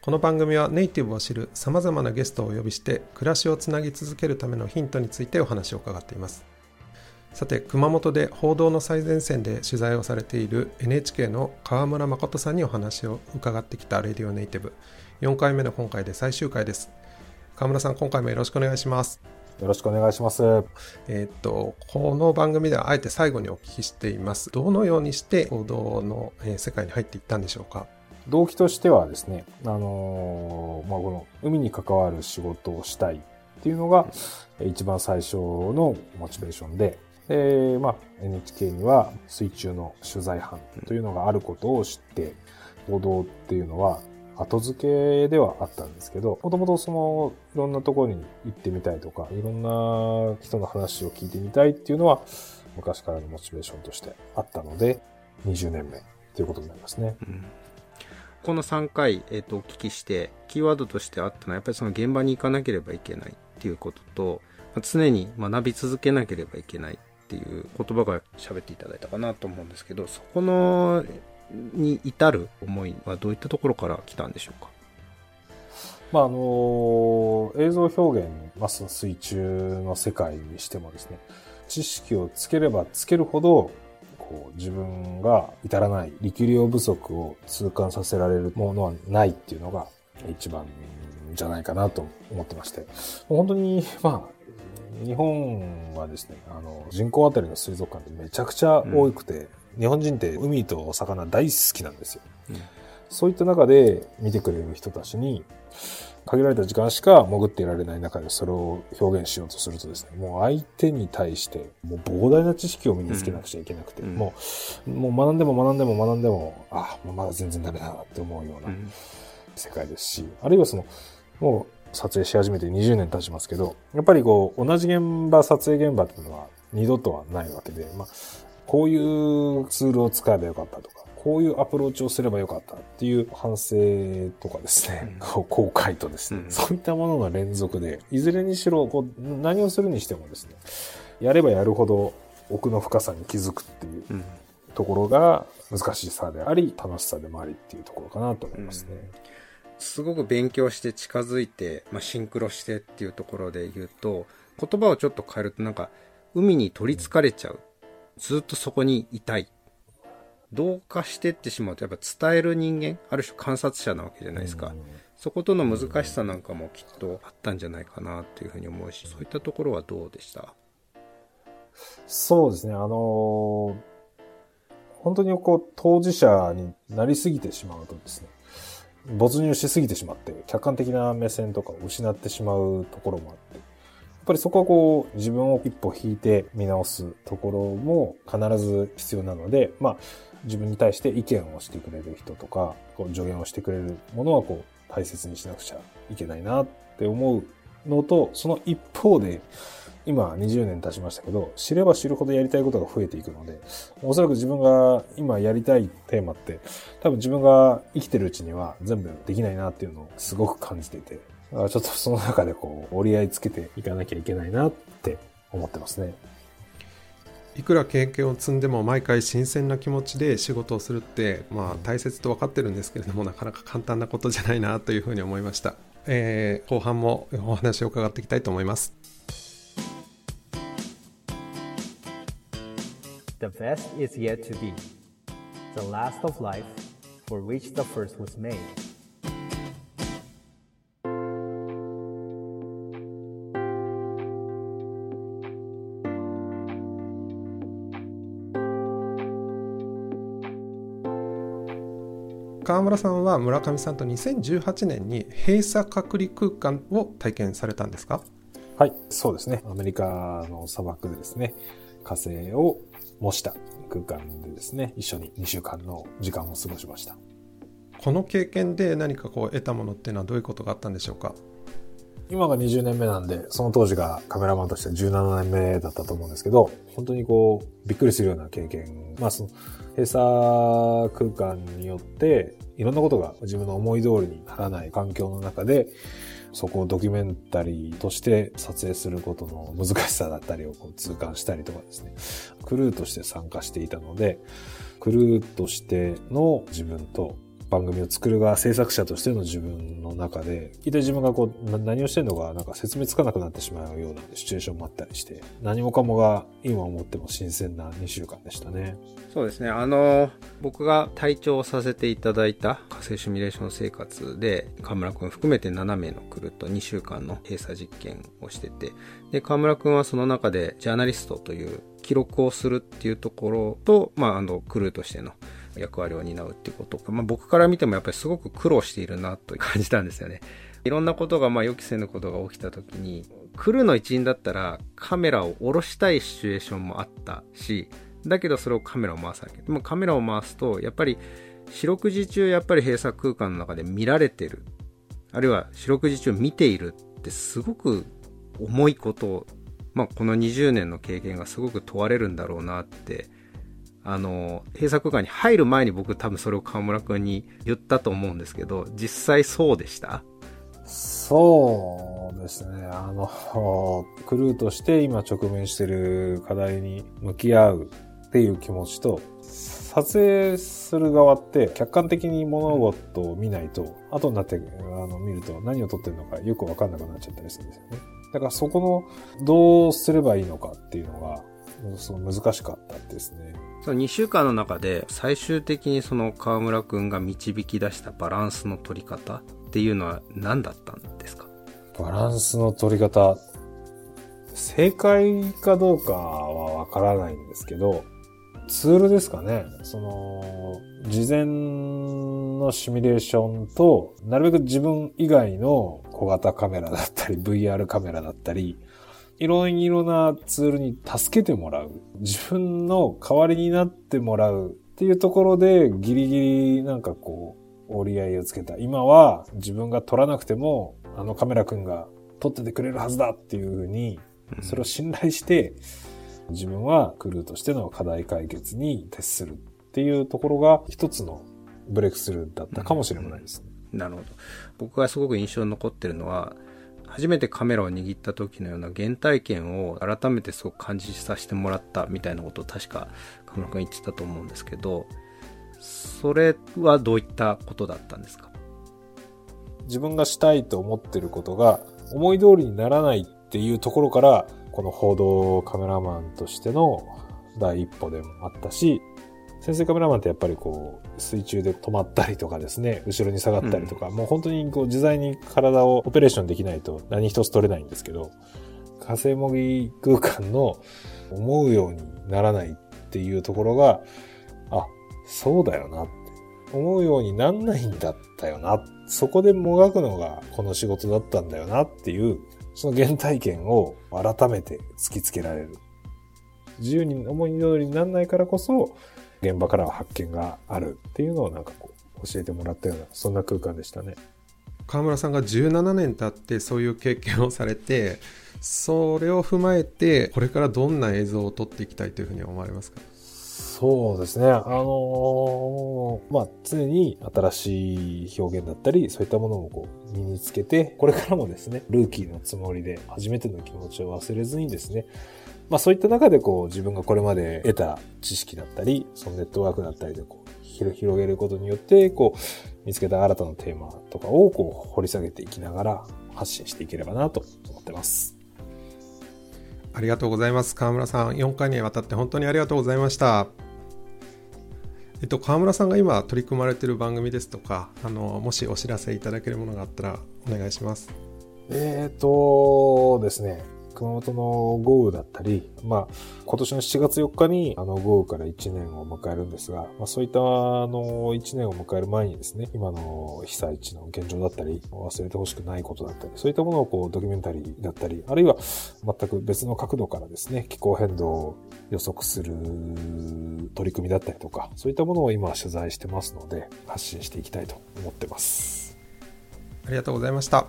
この番組はネイティブを知るさまざまなゲストをお呼びして暮らしをつなぎ続けるためのヒントについてお話を伺っています。さて熊本で報道の最前線で取材をされている NHK の川村誠さんにお話を伺ってきたレディオネイティブ。4回目の今回で最終回です。川村さん今回もよろしくお願いします。よろしくお願いします。えーっと、この番組ではあえて最後にお聞きしています。どのようにして報道のえー世界に入っていったんでしょうか？動機としてはですね、あのーまあ、この海に関わる仕事をしたいっていうのが一番最初のモチベーションで、で、まあ、NHK には水中の取材班というのがあることを知って、報道っていうのは後付けではあったんですけど、もともとそのいろんなところに行ってみたいとか、いろんな人の話を聞いてみたいっていうのは昔からのモチベーションとしてあったので、20年目ということになりますね。この3回、えー、とお聞きしてキーワードとしてあったのはやっぱりその現場に行かなければいけないっていうこととまあ常に学び続けなければいけないっていう言葉が喋っていただいたかなと思うんですけどそこのに至る思いはどういったところから来たんでしょうか？まあ、あの映像表現、まず水中の世界にしてもですね、知識をつければつけるほど、こう、自分が至らない力量不足を痛感させられるものはないっていうのが一番じゃないかなと思ってまして、本当に、まあ、日本はですね、あの、人口あたりの水族館ってめちゃくちゃ多くて、日本人って海とお魚大好きなんですよ。そういった中で見てくれる人たちに、限られた時間しか潜っていられない中でそれを表現しようとするとですね、もう相手に対して、もう膨大な知識を身につけなくちゃいけなくて、うん。もう、もう学んでも学んでも学んでも、あ、まだ全然ダメだなって思うような世界ですし、あるいはその、もう撮影し始めて20年経ちますけど、やっぱりこう、同じ現場、撮影現場っていうのは二度とはないわけで、まあ、こういうツールを使えばよかったとか、こういうアプローチをすればよかったっていう反省とかですね、こう後悔とですね、うん。そういったものの連続で、いずれにしろ、こう、何をするにしてもですね、やればやるほど奥の深さに気づくっていううん。ところが難しさであり、楽しさでもありっていうところかなと思いますね。すごく勉強して近づいて、まあ、シンクロしてっていうところで言うと言葉をちょっと変えるとなんか海に取りつかれちゃう。ずっとそこにいたい同化してってしまうとやっぱ伝える人間ある種観察者なわけじゃないですか、そことの難しさなんかもきっとあったんじゃないかなっていうふうに思うしそういったところはどうでした？そうですね、あのー本当にこう、当事者になりすぎてしまうとですね、没入しすぎてしまって、客観的な目線とかを失ってしまうところもあって、ぱりそこはこう、自分を一歩引いて見直すところも必ず必要なので、まあ、自分に対して意見をしてくれる人とか、こう助言をしてくれるものはこう、大切にしなくちゃいけないなって思うのと、その一方で、今20年経ちましたけど、知れば知るほどやりたいことが増えていくので、おそらく自分が今やりたいテーマって、多分自分が生きてるうちには全部できないなっていうのをすごく感じていて、ちょっとその中でこう折り合いつけていかなきゃいけないなって思ってますね。いくら経験を積んでも毎回新鮮な気持ちで仕事をするって、まあ、大切と分かってるんですけれどもなかなか簡単なことじゃないなというふうに思いました、えー後半もお話を伺っていきたいと思います The best is yet to be. The last of life, for which the first was made. 川村さんは村上さんと2018年に閉鎖隔離空間を体験されたんですか？はい、そうですね。アメリカの砂漠でですね、火星を模した空間でですね、一緒に2週間の時間を過ごしました。この経験で何かこう得たものっていうのはどういうことがあったんでしょうか？今が20年目なんで、その当時がカメラマンとして17年目だったと思うんですけど、本当にこう、びっくりするような経験。まあその、閉鎖空間によって、いろんなことが自分の思い通りにならない環境の中で、そこをドキュメンタリーとして撮影することの難しさだったりをこう痛感したりとかですね、クルーとして参加していたので、クルーとしての自分と番組を作る側、制作者としての自分の中で、聞いた自分がこう、何をしてんのか、なんか説明つかなくなってしまうようなシチュエーションもあったりして、何もかもが今思っても新鮮な2週間でしたね。そうですね。あの、僕が隊長をさせていただいた火星シミュレーション生活で、河村くん含めて7名のクルーと2週間の閉鎖実験をしてて、で、河村くんはその中でジャーナリストという記録をするっていうところと、まあ、あの、クルーとしての役割を担うっていうことか、まあ、僕から見てもやっぱりすごく苦労しているなと感じたんですよね。いろんなことが、まあ予期せぬことが起きた時に、クルーの一員だったらカメラを下ろしたいシチュエーションもあったし、だけどそれをカメラを回すわけ。でもカメラを回すと、やっぱり四六時中やっぱり閉鎖空間の中で見られてる。あるいは四六時中見ているってすごく重いことを、まあこの20年の経験がすごく問われるんだろうなってあの、閉鎖空間に入る前に僕多分それを河村くんに言ったと思うんですけど、実際そうでした？そうですね。あの、クルーとして今直面してる課題に向き合うっていう気持ちと、撮影する側って客観的に物事を見ないと、後になってあの見ると何を撮ってるのかよくわかんなくなっちゃったりするんですよね。だからそこのどうすればいいのかっていうのが、その難しかったですね。その2週間の中で最終的にその河村くんが導き出したバランスの取り方っていうのは何だったんですか？バランスの取り方、正解かどうかはわからないんですけど、ツールですかね。その、事前のシミュレーションと、なるべく自分以外の小型カメラだったり、VR カメラだったり、いろいろなツールに助けてもらう。自分の代わりになってもらうっていうところでギリギリなんかこう折り合いをつけた。今は自分が撮らなくてもあのカメラ君が撮っててくれるはずだっていうふうにそれを信頼して自分はクルーとしての課題解決に徹するっていうところが一つのブレイクスルーだったかもしれないですね。なるほど。僕がすごく印象に残ってるのは初めてカメラを握った時のような原体験を改めてすごく感じさせてもらったみたいなことを確か河村君言ってたと思うんですけど、それはどういったことだったんですか？自分がしたいと思ってることが思い通りにならないっていうところから、この報道カメラマンとしての第一歩でもあったし、潜水カメラマンってやっぱりこう、水中で止まったりとかですね、後ろに下がったりとか、うん、もう本当にこう自在に体をオペレーションできないと何一つ取れないんですけど、火星模擬空間の思うようにならないっていうところが、あ、そうだよなって。思うようになんないんだったよな。そこでもがくのがこの仕事だったんだよなっていう、その原体験を改めて突きつけられる。自由に思い通りにならないからこそ、現場からは発見があるっていうのをなんかこう教えてもらったようなそんな空間でしたね川村さんが17年経ってそういう経験をされてそれを踏まえてこれからどんな映像を撮っていきたいというふうに思われますか？そうですね。あのー、まあ、常に新しい表現だったり、そういったものもこう、身につけて、これからもですね、ルーキーのつもりで、初めての気持ちを忘れずにですね、まあそういった中でこう自分がこれまで得た知識だったり、そのネットワークだったりでこう広げることによって、こう見つけた新たなテーマとかをこう掘り下げていきながら発信していければなと思ってます。ありがとうございます。河村さん、4回にわたって本当にありがとうございました。えっと、河村さんが今取り組まれている番組ですとか、あの、もしお知らせいただけるものがあったらお願いします。えっ、ー、とですね、熊本の豪雨だったり、まあ、今年の7月4日にあの豪雨から1年を迎えるんですが、まあ、そういったあの1年を迎える前にですね、今の被災地の現状だったり、忘れてほしくないことだったり、そういったものをこうドキュメンタリーだったり、あるいは全く別の角度からですね、気候変動を予測する取り組みだったりとか、そういったものを今取材してますので、発信していきたいと思ってます。ありがとうございました。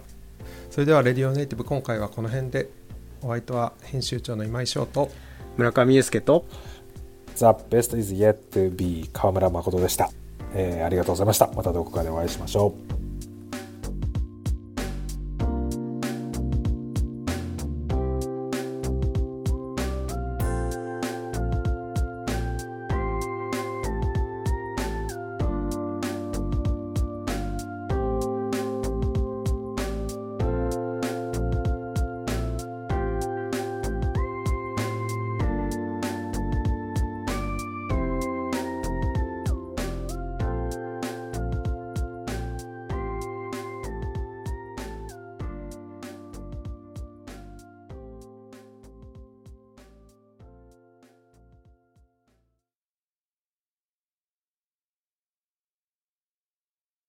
それではレディオネイティブ今回はこの辺でお相手は編集長の今井翔と村上祐介と The best is yet to be 河村誠でした、えーありがとうございました。またどこかでお会いしましょう